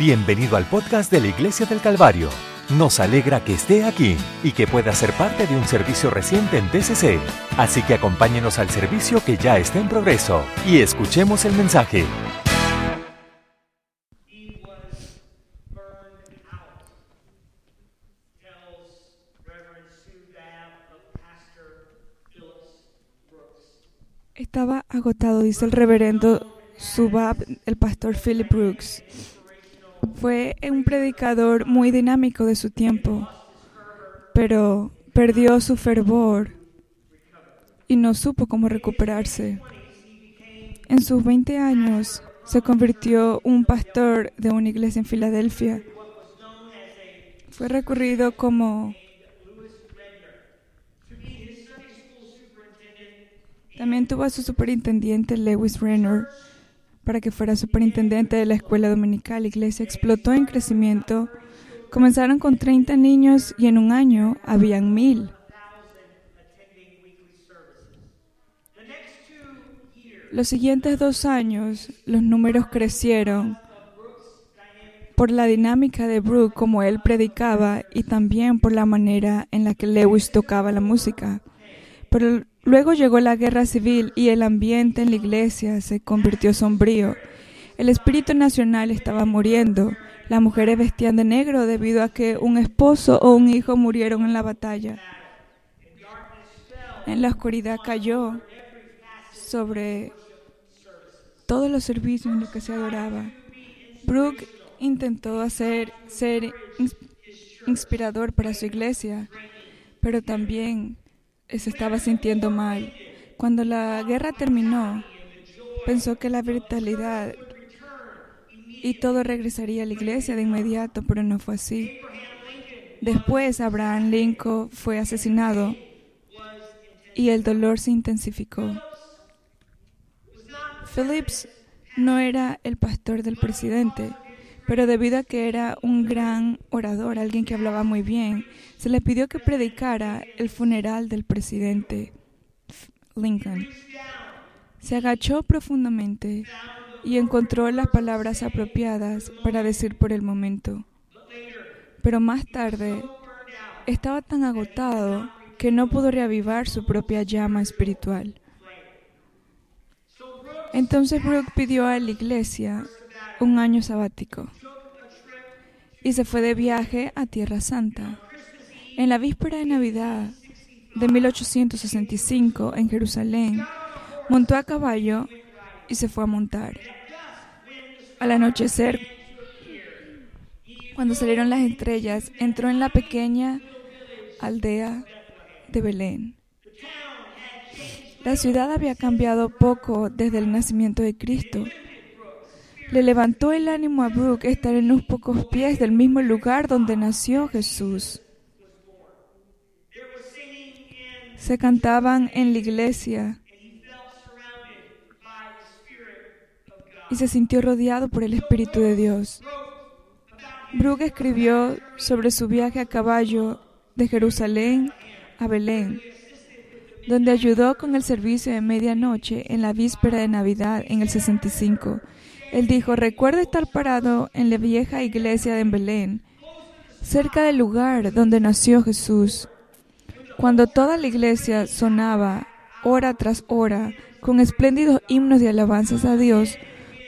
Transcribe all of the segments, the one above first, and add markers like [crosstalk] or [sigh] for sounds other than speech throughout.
Bienvenido al podcast de la Iglesia del Calvario. Nos alegra que esté aquí y que pueda ser parte de un servicio reciente en TCC. Así que acompáñenos al servicio que ya está en progreso y escuchemos el mensaje. Estaba agotado, dice el reverendo Subab, el pastor Philip Brooks. Fue un predicador muy dinámico de su tiempo, pero perdió su fervor y no supo cómo recuperarse. En sus 20 años se convirtió un pastor de una iglesia en Filadelfia. Fue recurrido como También tuvo a su superintendente Lewis Renner para que fuera superintendente de la escuela dominical. La iglesia explotó en crecimiento. Comenzaron con 30 niños y en un año habían mil. Los siguientes dos años los números crecieron por la dinámica de Brooke como él predicaba y también por la manera en la que Lewis tocaba la música. Pero luego llegó la guerra civil y el ambiente en la iglesia se convirtió sombrío. El espíritu nacional estaba muriendo. Las mujeres vestían de negro debido a que un esposo o un hijo murieron en la batalla. En la oscuridad cayó sobre todos los servicios en los que se adoraba. Brooke intentó hacer ser ins- inspirador para su iglesia, pero también se estaba sintiendo mal. Cuando la guerra terminó, pensó que la vitalidad y todo regresaría a la iglesia de inmediato, pero no fue así. Después Abraham Lincoln fue asesinado y el dolor se intensificó. Phillips no era el pastor del presidente, pero debido a que era un gran orador, alguien que hablaba muy bien, se le pidió que predicara el funeral del presidente Lincoln. Se agachó profundamente y encontró las palabras apropiadas para decir por el momento. Pero más tarde estaba tan agotado que no pudo reavivar su propia llama espiritual. Entonces Brooke pidió a la iglesia un año sabático y se fue de viaje a Tierra Santa. En la víspera de Navidad de 1865 en Jerusalén, montó a caballo y se fue a montar. Al anochecer, cuando salieron las estrellas, entró en la pequeña aldea de Belén. La ciudad había cambiado poco desde el nacimiento de Cristo. Le levantó el ánimo a Brooke estar en unos pocos pies del mismo lugar donde nació Jesús. Se cantaban en la iglesia y se sintió rodeado por el Espíritu de Dios. Brooke escribió sobre su viaje a caballo de Jerusalén a Belén, donde ayudó con el servicio de medianoche en la víspera de Navidad en el 65. Él dijo, recuerdo estar parado en la vieja iglesia de Belén, cerca del lugar donde nació Jesús. Cuando toda la iglesia sonaba hora tras hora con espléndidos himnos de alabanzas a Dios,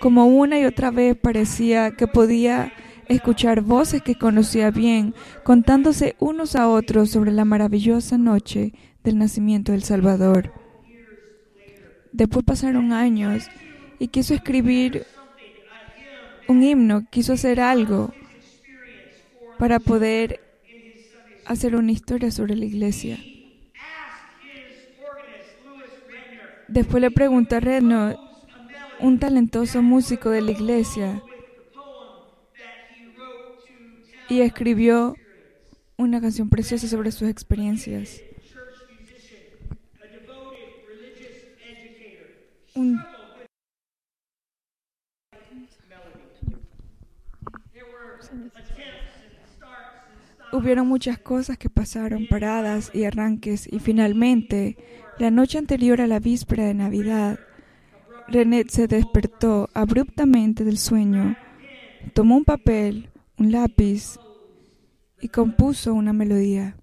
como una y otra vez parecía que podía escuchar voces que conocía bien, contándose unos a otros sobre la maravillosa noche del nacimiento del Salvador. Después pasaron años y quiso escribir un himno, quiso hacer algo para poder hacer una historia sobre la iglesia. Después le preguntó a un talentoso músico de la iglesia, y escribió una canción preciosa sobre sus experiencias. Un Hubieron muchas cosas que pasaron, paradas y arranques, y finalmente, la noche anterior a la víspera de Navidad, René se despertó abruptamente del sueño tomó un papel, un lápiz y compuso una melodía.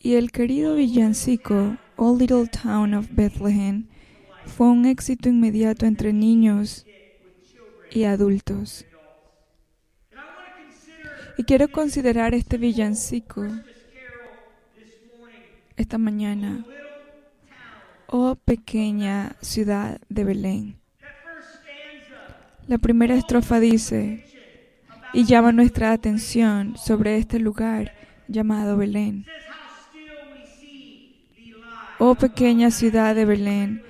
Y el querido villancico All Little Town of Bethlehem fue un éxito inmediato entre niños y adultos. Y quiero considerar este villancico esta mañana. Oh pequeña ciudad de Belén. La primera estrofa dice, y llama nuestra atención sobre este lugar llamado Belén. Oh pequeña ciudad de Belén,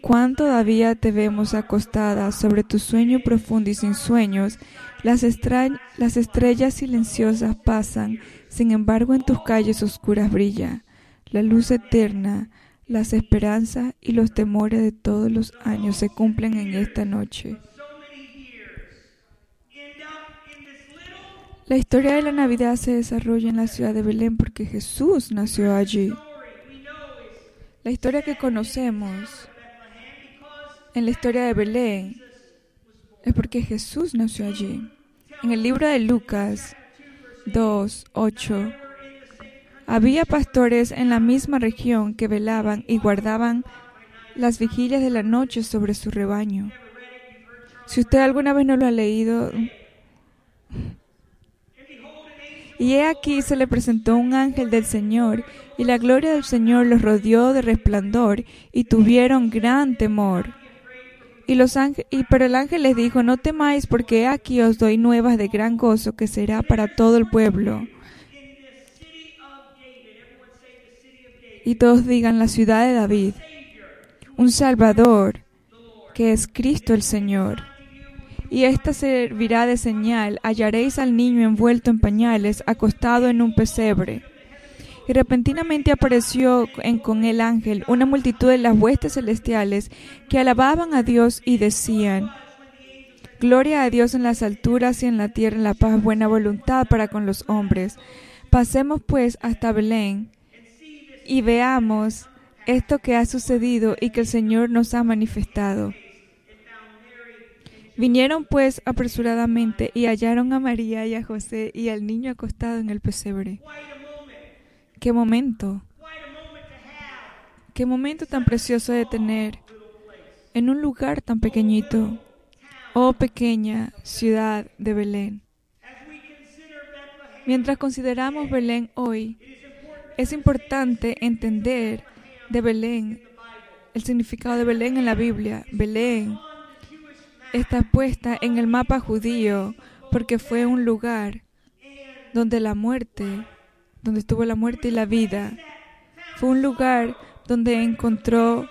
cuán todavía te vemos acostada sobre tu sueño profundo y sin sueños. Las, estrellas silenciosas pasan, sin embargo en tus calles oscuras brilla la luz eterna, las esperanzas y los temores de todos los años se cumplen en esta noche. La historia de la Navidad se desarrolla en la ciudad de Belén porque Jesús nació allí. La historia que conocemos en la historia de Belén es porque Jesús nació allí. En el libro de Lucas 2, 8, había pastores en la misma región que velaban y guardaban las vigilias de la noche sobre su rebaño. Si usted alguna vez no lo ha leído, y he aquí se le presentó un ángel del Señor, y la gloria del Señor los rodeó de resplandor, y tuvieron gran temor. Y los pero el ángel les dijo, no temáis, porque aquí os doy nuevas de gran gozo que será para todo el pueblo. Y todos digan la ciudad de David, un Salvador, que es Cristo el Señor. Y esta servirá de señal, hallaréis al niño envuelto en pañales, acostado en un pesebre. Repentinamente apareció en- con el ángel una multitud de las huestes celestiales que alababan a Dios y decían, Gloria a Dios en las alturas y en la tierra en la paz, buena voluntad para con los hombres. Pasemos pues hasta Belén y veamos esto que ha sucedido y que el Señor nos ha manifestado. Vinieron pues apresuradamente y hallaron a María y a José y al niño acostado en el pesebre. ¡Qué momento! ¡Qué momento tan precioso de tener en un lugar tan pequeñito! Oh pequeña ciudad de Belén. Mientras consideramos Belén hoy, es importante entender de Belén, el significado de Belén en la Biblia. Belén está puesta en el mapa judío porque fue un lugar donde la muerte, donde estuvo la muerte y la vida. Fue un lugar donde encontró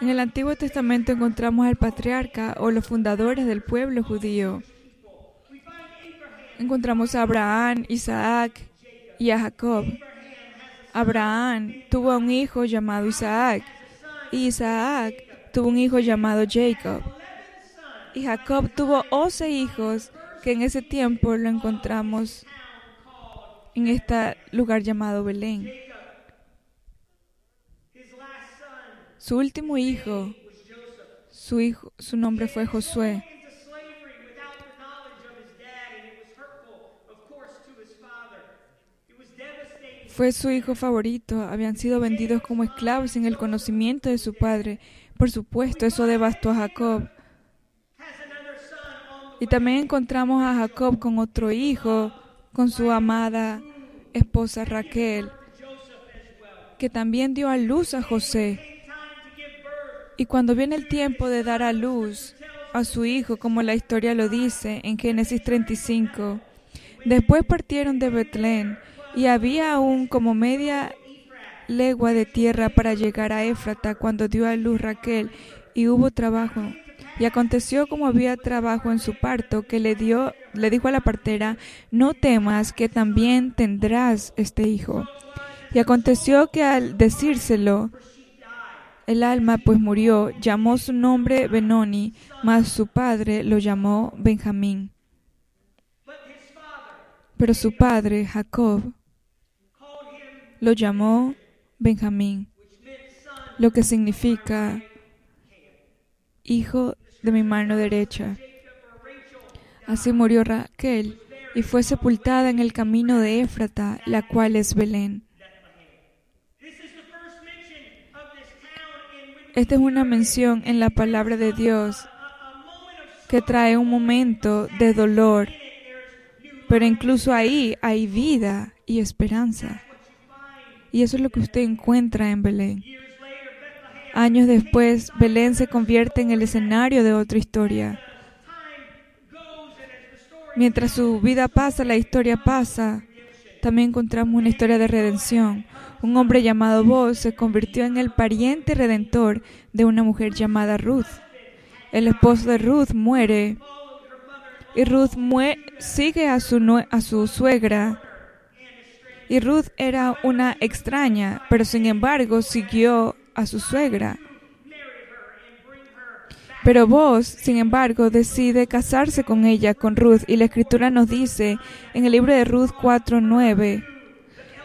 En el Antiguo Testamento encontramos al patriarca o los fundadores del pueblo judío. Encontramos a Abraham, Isaac y a Jacob. Abraham tuvo un hijo llamado Isaac y Isaac tuvo un hijo llamado Jacob. Y Jacob tuvo 11 hijos que en ese tiempo lo encontramos en este lugar llamado Belén. Su último hijo, su hijo, su nombre fue Josué. Fue su hijo favorito. Habían sido vendidos como esclavos sin el conocimiento de su padre. Por supuesto, eso devastó a Jacob. Has another son on the Y también encontramos a Jacob con otro hijo, con su amada esposa Raquel, que también dio a luz a José. Y cuando viene el tiempo de dar a luz a su hijo, como la historia lo dice en Génesis 35, después partieron de Betlén y había aún como media legua de tierra para llegar a Éfrata cuando dio a luz Raquel y hubo trabajo. Y aconteció como había trabajo en su parto, que le dio, le dijo a la partera, no temas que también tendrás este hijo. Y aconteció que al decírselo, el alma pues murió, llamó su nombre Benoni, mas su padre lo llamó Benjamín. Pero su padre, Jacob, lo llamó Benjamín, lo que significa hijo de mi mano derecha. Así murió Raquel y fue sepultada en el camino de Éfrata, la cual es Belén. Esta es una mención en la palabra de Dios que trae un momento de dolor, pero incluso ahí hay vida y esperanza. Y eso es lo que usted encuentra en Belén. Años después, Belén se convierte en el escenario de otra historia. Mientras su vida pasa, la historia pasa. También encontramos una historia de redención. Un hombre llamado Boz se convirtió en el pariente redentor de una mujer llamada Ruth. El esposo de Ruth muere y Ruth sigue a su, a su suegra. Y Ruth era una extraña, pero sin embargo siguió a su suegra. Pero vos, sin embargo, decide casarse con ella, con Ruth, y la escritura nos dice en el libro de Ruth 4:9,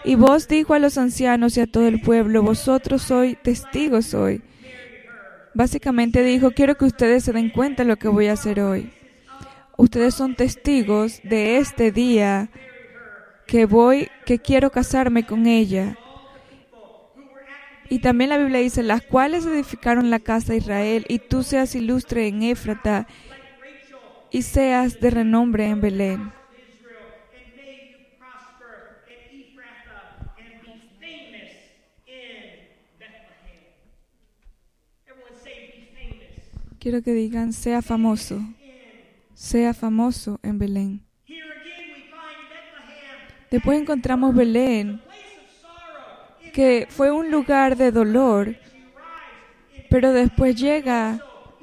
y vos dijo a los ancianos y a todo el pueblo, vosotros sois testigos hoy. Básicamente dijo, quiero que ustedes se den cuenta de lo que voy a hacer hoy. Ustedes son testigos de este día que voy, que quiero casarme con ella. Y también la Biblia dice, las cuales edificaron la casa de Israel, y tú seas ilustre en Éfrata, y seas de renombre en Belén. Quiero que digan, sea famoso, sea famoso en Belén. Después encontramos Belén que fue un lugar de dolor, pero después llega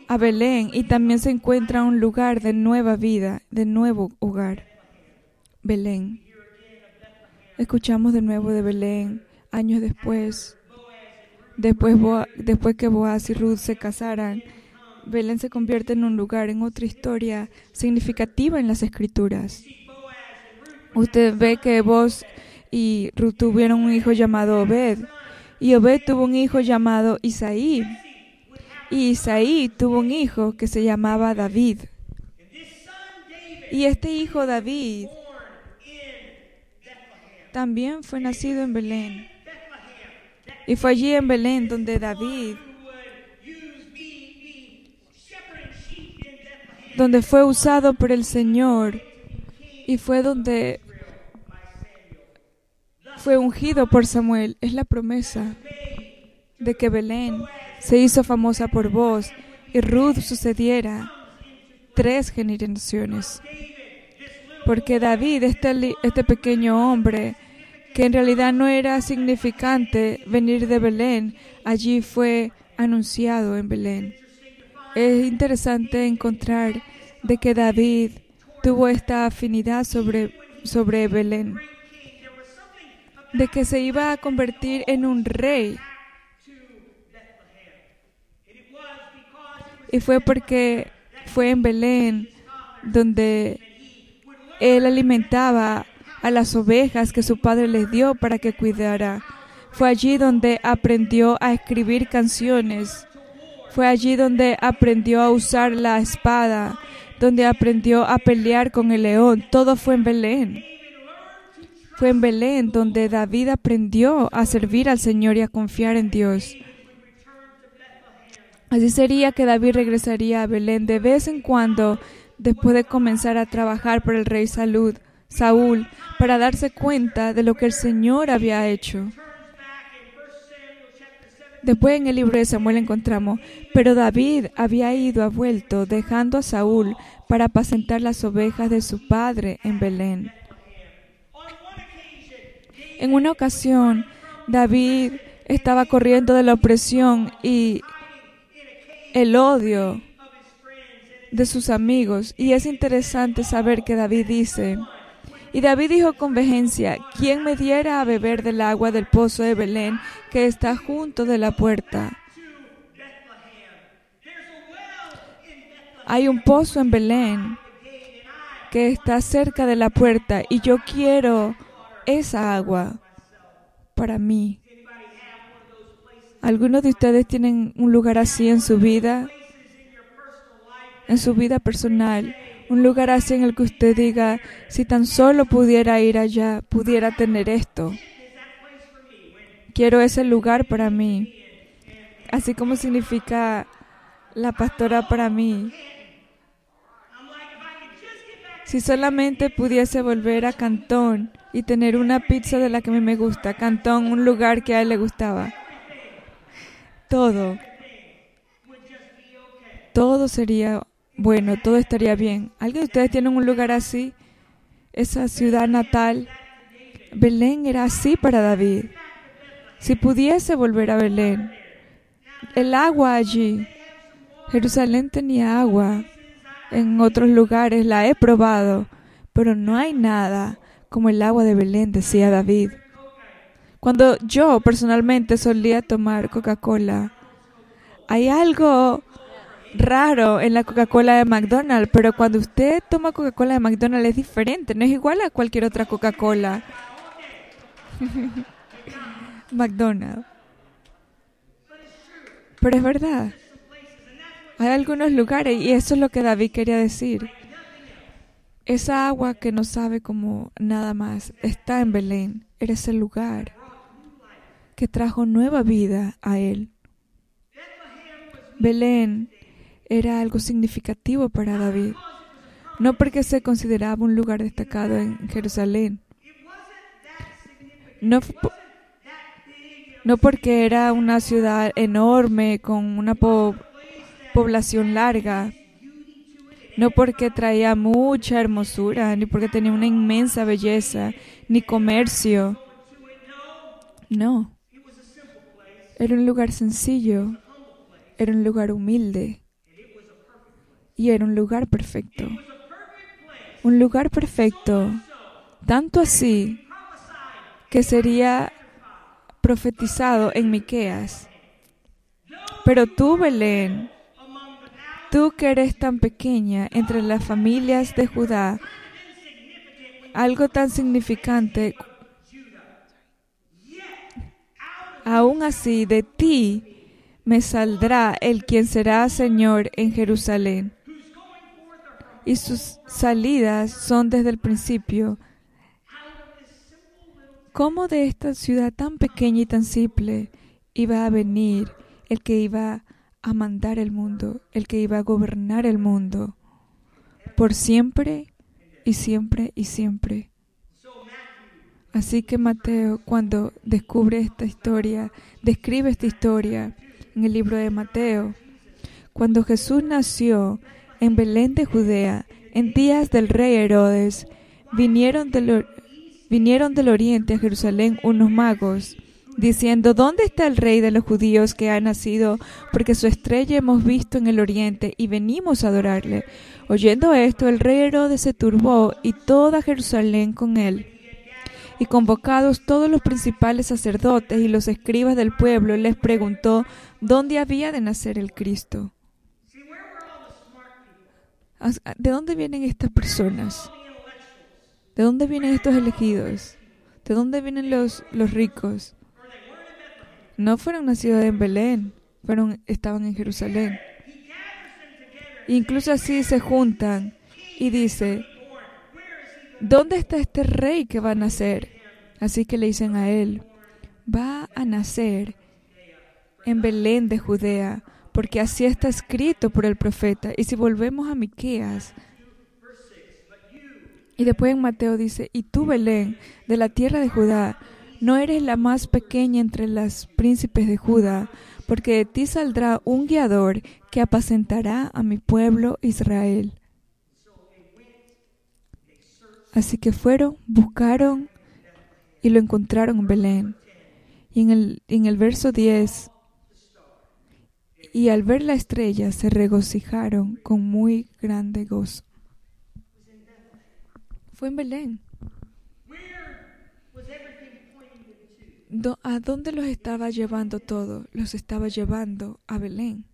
a Belén y también se encuentra un lugar de nueva vida, de nuevo hogar. Belén. Escuchamos de nuevo de Belén años después. Después, que Boaz y Ruth se casaran, Belén se convierte en un lugar, en otra historia significativa en las escrituras. Usted ve que Boaz y Ruth tuvieron un hijo llamado Obed. Y Obed tuvo un hijo llamado Isaí. Y Isaí tuvo un hijo que se llamaba David. Y este hijo David también fue nacido en Belén. Y fue allí en Belén donde David, donde fue usado por el Señor, y fue donde fue ungido por Samuel. Es la promesa de que Belén se hizo famosa por vos y Ruth sucediera tres generaciones. Porque David, este, este pequeño hombre, que en realidad no era significante venir de Belén, allí fue anunciado en Belén. Es interesante encontrar de que David tuvo esta afinidad sobre, sobre Belén de que se iba a convertir en un rey. Y fue porque fue en Belén donde él alimentaba a las ovejas que su padre les dio para que cuidara. Fue allí donde aprendió a escribir canciones. Fue allí donde aprendió a usar la espada, donde aprendió a pelear con el león. Todo fue en Belén. En Belén donde David aprendió a servir al Señor y a confiar en Dios. Así sería que David regresaría a Belén de vez en cuando después de comenzar a trabajar por el rey Salud, Saúl, para darse cuenta de lo que el Señor había hecho. Después en el libro de Samuel encontramos, pero David había ido a vuelto, dejando a Saúl para apacentar las ovejas de su padre en Belén. En una ocasión, David estaba corriendo de la opresión y el odio de sus amigos. Y es interesante saber que David dice, y David dijo con vehemencia, ¿quién me diera a beber del agua del pozo de Belén que está junto de la puerta? Hay un pozo en Belén que está cerca de la puerta y yo quiero esa agua para mí. Algunos de ustedes tienen un lugar así en su vida, en su vida personal, un lugar así en el que usted diga, si tan solo pudiera ir allá, pudiera tener esto. Quiero ese lugar para mí, así como significa la pastora para mí. Si solamente pudiese volver a Cantón y tener una pizza de la que a mí me gusta, Cantón, un lugar que a él le gustaba. Todo. Todo sería bueno, todo estaría bien. ¿Alguien de ustedes tiene un lugar así? Esa ciudad natal. Belén era así para David. Si pudiese volver a Belén. El agua allí. Jerusalén tenía agua. En otros lugares la he probado, pero no hay nada como el agua de Belén, decía David. Cuando yo personalmente solía tomar Coca-Cola, hay algo raro en la Coca-Cola de McDonald's, pero cuando usted toma Coca-Cola de McDonald's es diferente, no es igual a cualquier otra Coca-Cola. [laughs] McDonald's. Pero es verdad. Hay algunos lugares, y eso es lo que David quería decir. Esa agua que no sabe como nada más está en Belén. Era ese lugar que trajo nueva vida a él. Belén era algo significativo para David, no porque se consideraba un lugar destacado en Jerusalén, no, no porque era una ciudad enorme con una población larga, no porque traía mucha hermosura, ni porque tenía una inmensa belleza, ni comercio. No. Era un lugar sencillo, era un lugar humilde y era un lugar perfecto. Un lugar perfecto, tanto así que sería profetizado en Miqueas. Pero tú, Belén, tú que eres tan pequeña entre las familias de Judá, algo tan significante, aún así de ti me saldrá el quien será Señor en Jerusalén y sus salidas son desde el principio. ¿Cómo de esta ciudad tan pequeña y tan simple iba a venir el que iba a mandar el mundo, el que iba a gobernar el mundo por siempre y siempre y siempre? Así que Mateo, cuando descubre esta historia, describe esta historia en el libro de Mateo, cuando Jesús nació, en Belén de Judea, en días del rey Herodes, vinieron del, vinieron del oriente a Jerusalén unos magos, diciendo, ¿dónde está el rey de los judíos que ha nacido? Porque su estrella hemos visto en el oriente y venimos a adorarle. Oyendo esto, el rey Herodes se turbó y toda Jerusalén con él. Y convocados todos los principales sacerdotes y los escribas del pueblo, les preguntó dónde había de nacer el Cristo. ¿De dónde vienen estas personas? ¿De dónde vienen estos elegidos? ¿De dónde vienen los, los ricos? No fueron nacidos en Belén, fueron, estaban en Jerusalén. Incluso así se juntan y dice, ¿dónde está este rey que va a nacer? Así que le dicen a él, va a nacer en Belén de Judea, porque así está escrito por el profeta. Y si volvemos a Miqueas, y después en Mateo dice, y tú, Belén, de la tierra de Judá, no eres la más pequeña entre las príncipes de Judá, porque de ti saldrá un guiador que apacentará a mi pueblo Israel. Así que fueron, buscaron y lo encontraron en Belén. Y en el, en el verso 10 y al ver la estrella se regocijaron con muy grande gozo. Fue en Belén. ¿A dónde los estaba llevando todo? Los estaba llevando a Belén.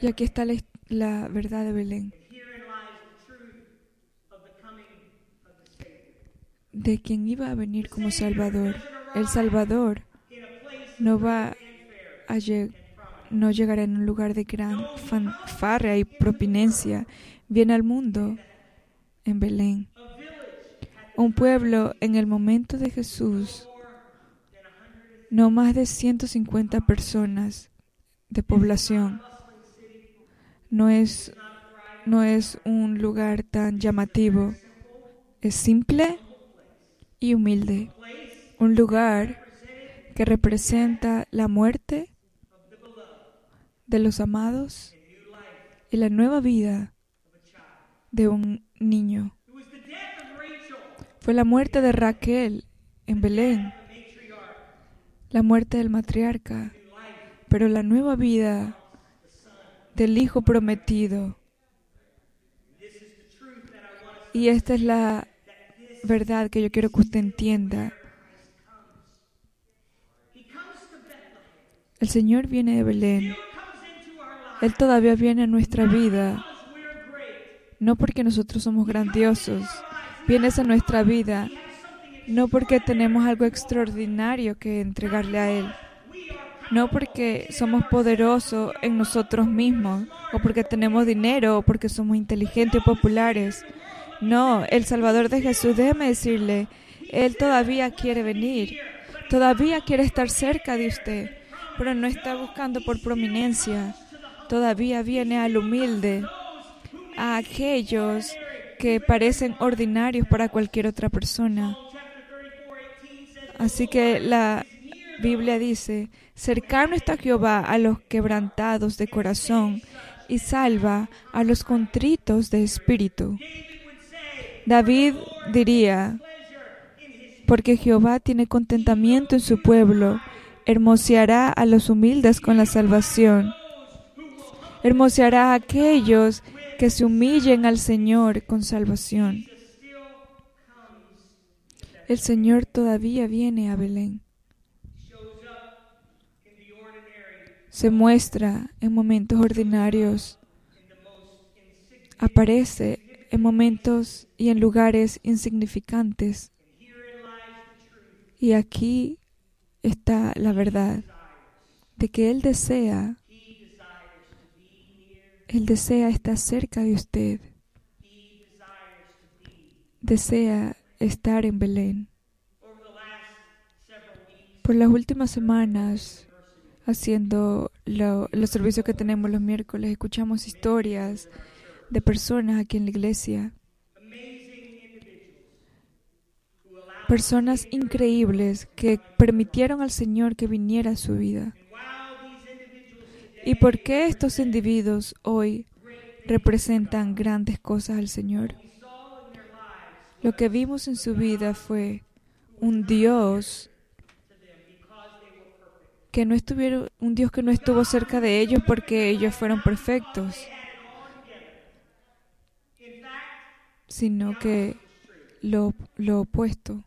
Y aquí está la, la verdad de Belén. De quien iba a venir como Salvador. El Salvador no va a lleg- no llegará en un lugar de gran fanfarria y propinencia. Viene al mundo en Belén. Un pueblo en el momento de Jesús, no más de 150 personas de población. No es, no es un lugar tan llamativo. Es simple y humilde. Un lugar que representa la muerte de los amados y la nueva vida de un niño. Fue la muerte de Raquel en Belén, la muerte del matriarca, pero la nueva vida del Hijo prometido. Y esta es la verdad que yo quiero que usted entienda. El Señor viene de Belén. Él todavía viene a nuestra vida, no porque nosotros somos grandiosos. Vienes a nuestra vida, no porque tenemos algo extraordinario que entregarle a Él. No porque somos poderosos en nosotros mismos, o porque tenemos dinero, o porque somos inteligentes o populares. No, el Salvador de Jesús, déjeme decirle, Él todavía quiere venir, todavía quiere estar cerca de usted, pero no está buscando por prominencia, todavía viene al humilde, a aquellos que parecen ordinarios para cualquier otra persona. Así que la Biblia dice, cercano está Jehová a los quebrantados de corazón y salva a los contritos de espíritu. David diría, porque Jehová tiene contentamiento en su pueblo, hermoseará a los humildes con la salvación. Hermoseará a aquellos que se humillen al Señor con salvación. El Señor todavía viene a Belén. Se muestra en momentos ordinarios. Aparece en momentos y en lugares insignificantes. Y aquí está la verdad de que Él desea, Él desea estar cerca de usted, desea estar en Belén. Por las últimas semanas, haciendo lo- los servicios que tenemos los miércoles, escuchamos historias de personas aquí en la iglesia. Personas increíbles que permitieron al Señor que viniera a su vida. ¿Y por qué estos individuos hoy representan grandes cosas al Señor? Lo que vimos en su vida fue un Dios que no estuvieron, un Dios que no estuvo cerca de ellos porque ellos fueron perfectos, sino que lo, lo opuesto.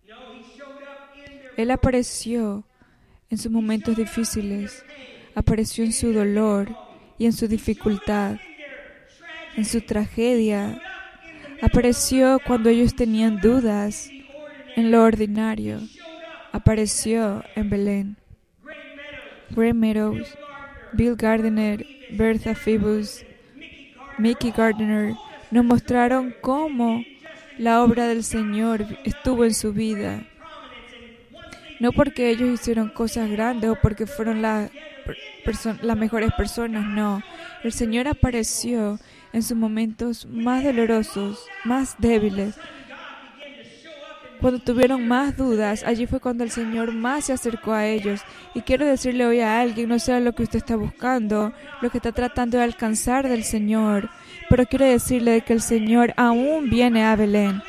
Él apareció en sus momentos difíciles, apareció en su dolor y en su dificultad, en su tragedia, apareció cuando ellos tenían dudas en lo ordinario, apareció en Belén. Gray Meadows, Bill Gardner, Bertha Phoebus, Mickey Gardner nos mostraron cómo la obra del Señor estuvo en su vida. No porque ellos hicieron cosas grandes o porque fueron la las mejores personas, no. El Señor apareció en sus momentos más dolorosos, más débiles. Cuando tuvieron más dudas, allí fue cuando el Señor más se acercó a ellos. Y quiero decirle hoy a alguien, no sea lo que usted está buscando, lo que está tratando de alcanzar del Señor, pero quiero decirle que el Señor aún viene a Belén.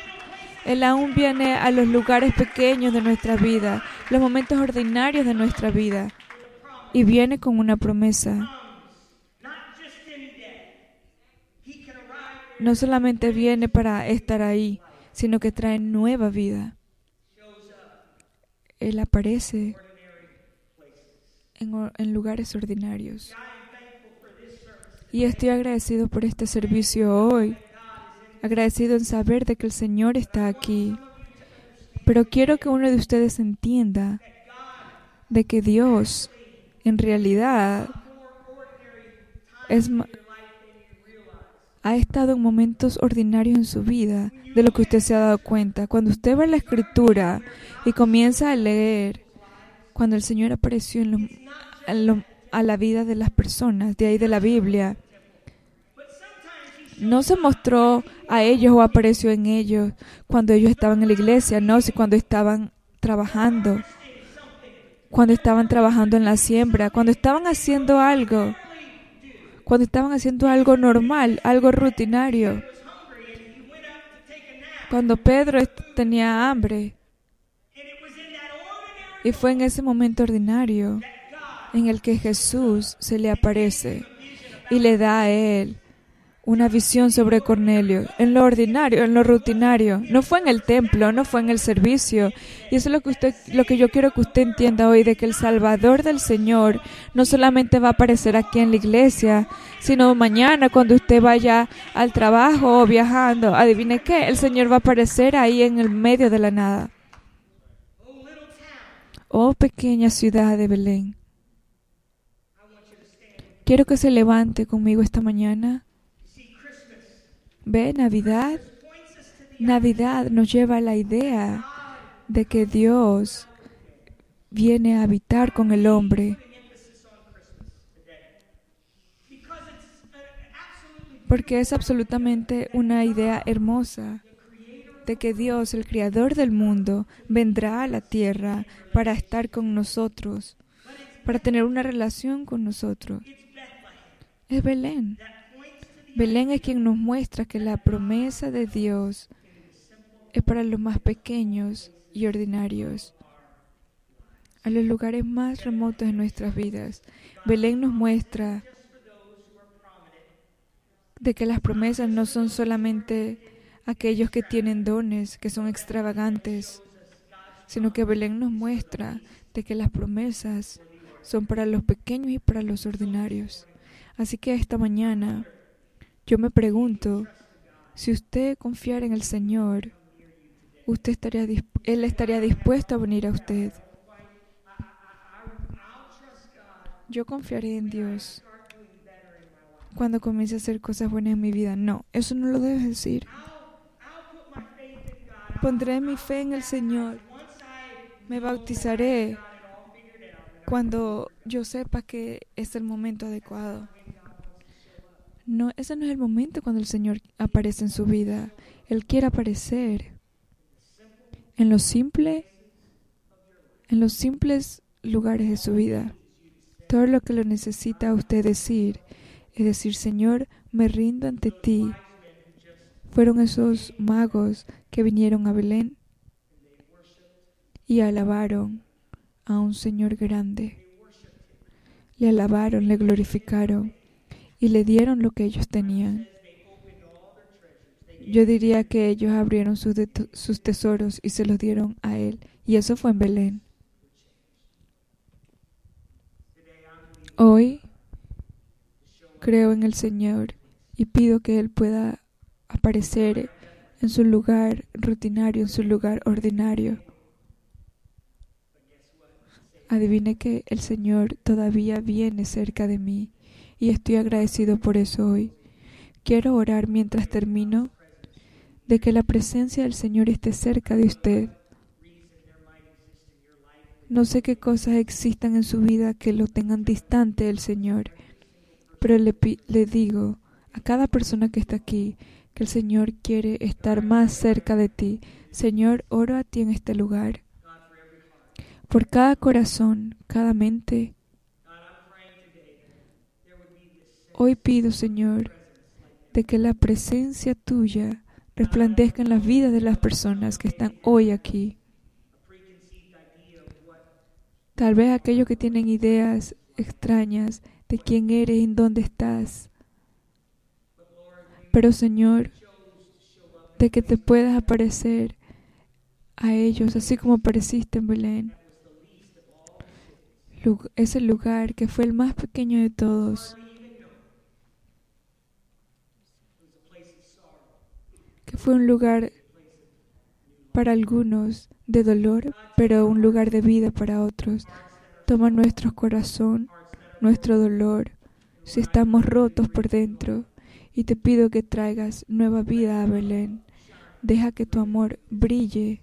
Él aún viene a los lugares pequeños de nuestra vida, los momentos ordinarios de nuestra vida. Y viene con una promesa. No solamente viene para estar ahí, sino que trae nueva vida. Él aparece en, en lugares ordinarios. Y estoy agradecido por este servicio hoy. Agradecido en saber de que el Señor está aquí. Pero quiero que uno de ustedes entienda de que Dios en realidad ha estado en momentos ordinarios en su vida de lo que usted se ha dado cuenta. Cuando usted ve la escritura y comienza a leer, cuando el Señor apareció a la vida de las personas, de ahí de la Biblia, no se mostró a ellos o apareció en ellos cuando ellos estaban en la iglesia, no, si cuando estaban trabajando, cuando estaban trabajando en la siembra, cuando estaban haciendo algo, cuando estaban haciendo algo normal, algo rutinario. Cuando Pedro tenía hambre y fue en ese momento ordinario en el que Jesús se le aparece y le da a él una visión sobre Cornelio, en lo ordinario, en lo rutinario. No fue en el templo, no fue en el servicio. Y eso es lo que usted, lo que yo quiero que usted entienda hoy, de que el Salvador del Señor no solamente va a aparecer aquí en la iglesia, sino mañana cuando usted vaya al trabajo o viajando. Adivine qué, el Señor va a aparecer ahí en el medio de la nada. Oh pequeña ciudad de Belén. Quiero que se levante conmigo esta mañana. Ve, Navidad. Navidad nos lleva a la idea de que Dios viene a habitar con el hombre. Porque es absolutamente una idea hermosa de que Dios, el creador del mundo, vendrá a la tierra para estar con nosotros, para tener una relación con nosotros. Es Belén. Belén es quien nos muestra que la promesa de Dios es para los más pequeños y ordinarios, a los lugares más remotos de nuestras vidas. Belén nos muestra de que las promesas no son solamente aquellos que tienen dones, que son extravagantes, sino que Belén nos muestra de que las promesas son para los pequeños y para los ordinarios. Así que esta mañana yo me pregunto, si usted confiara en el Señor, Él estaría dispuesto a venir a usted. Yo confiaré en Dios cuando comience a hacer cosas buenas en mi vida. No, eso no lo debes decir. Pondré mi fe en el Señor. Me bautizaré cuando yo sepa que es el momento adecuado. No, ese no es el momento cuando el Señor aparece en su vida. Él quiere aparecer en lo simple, en los simples lugares de su vida. Todo lo que lo necesita usted decir es decir, Señor, me rindo ante ti. Fueron esos magos que vinieron a Belén y alabaron a un Señor grande. Le alabaron, le glorificaron y le dieron lo que ellos tenían. Yo diría que ellos abrieron sus, sus tesoros y se los dieron a él. Y eso fue en Belén. Hoy creo en el Señor y pido que Él pueda aparecer en su lugar rutinario, en su lugar ordinario. Adivine que el Señor todavía viene cerca de mí y estoy agradecido por eso hoy. Quiero orar mientras termino de que la presencia del Señor esté cerca de usted. No sé qué cosas existan en su vida que lo tengan distante del Señor, pero le, le digo a cada persona que está aquí que el Señor quiere estar más cerca de ti. Señor, oro a ti en este lugar. Por cada corazón, cada mente. Hoy pido, Señor, de que la presencia tuya resplandezca en las vidas de las personas que están hoy aquí. Tal vez aquellos que tienen ideas extrañas de quién eres y en dónde estás. Pero Señor, de que te puedas aparecer a ellos, así como apareciste en Belén. Ese lugar que fue el más pequeño de todos. Que fue un lugar para algunos de dolor, pero un lugar de vida para otros. Toma nuestro corazón nuestro dolor, si estamos rotos por dentro, y te pido que traigas nueva vida a Belén. Deja que tu amor brille.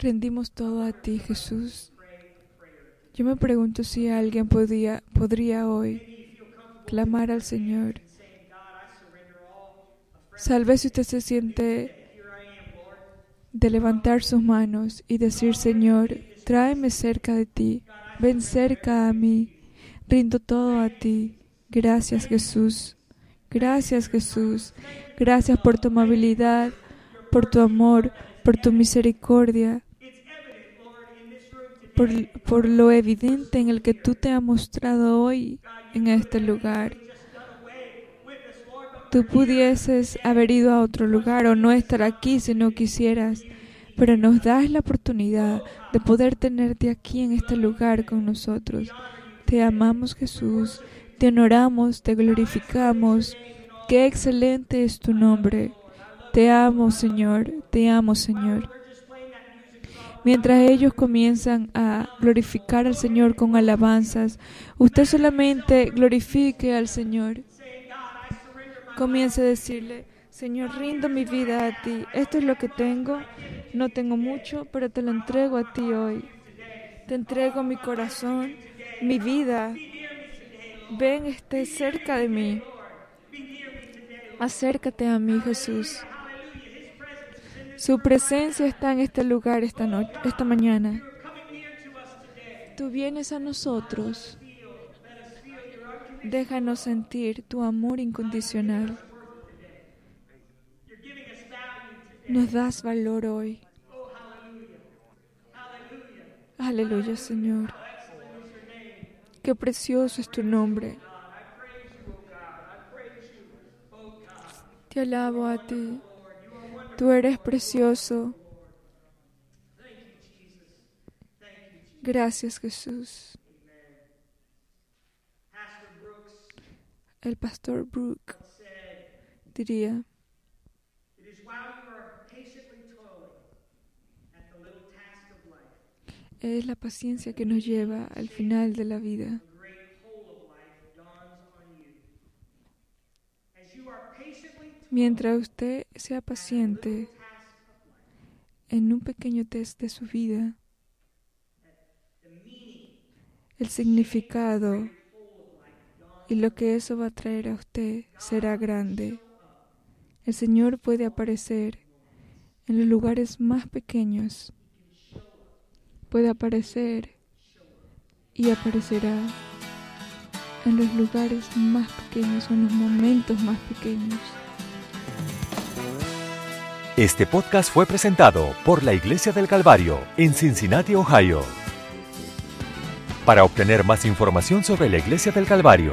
Rendimos todo a ti, Jesús. Yo me pregunto si alguien podría hoy clamar al Señor. Salve si usted se siente de levantar sus manos y decir, Señor, tráeme cerca de ti, ven cerca a mí, rindo todo a ti. Gracias Jesús, gracias Jesús, gracias por tu amabilidad, por tu amor, por tu misericordia, por, por lo evidente en el que tú te has mostrado hoy en este lugar. Tú pudieses haber ido a otro lugar o no estar aquí si no quisieras, pero nos das la oportunidad de poder tenerte aquí en este lugar con nosotros. Te amamos Jesús, te honoramos, te glorificamos. Qué excelente es tu nombre. Te amo Señor, te amo Señor. Mientras ellos comienzan a glorificar al Señor con alabanzas, usted solamente glorifique al Señor. Comience a decirle, Señor, rindo mi vida a ti. Esto es lo que tengo. No tengo mucho, pero te lo entrego a ti hoy. Te entrego mi corazón, mi vida. Ven, esté cerca de mí. Acércate a mí, Jesús. Su presencia está en este lugar esta noche, esta mañana. Tú vienes a nosotros. Déjanos sentir tu amor incondicional. Nos das valor hoy. Aleluya, Señor. Qué precioso es tu nombre. Te alabo a ti. Tú eres precioso. Gracias Jesús. El pastor Brooke diría, es la paciencia que nos lleva al final de la vida. Mientras usted sea paciente en un pequeño test de su vida, el significado y lo que eso va a traer a usted será grande. El Señor puede aparecer en los lugares más pequeños, puede aparecer y aparecerá en los lugares más pequeños, en los momentos más pequeños. Este podcast fue presentado por la Iglesia del Calvario en Cincinnati, Ohio. Para obtener más información sobre la Iglesia del Calvario,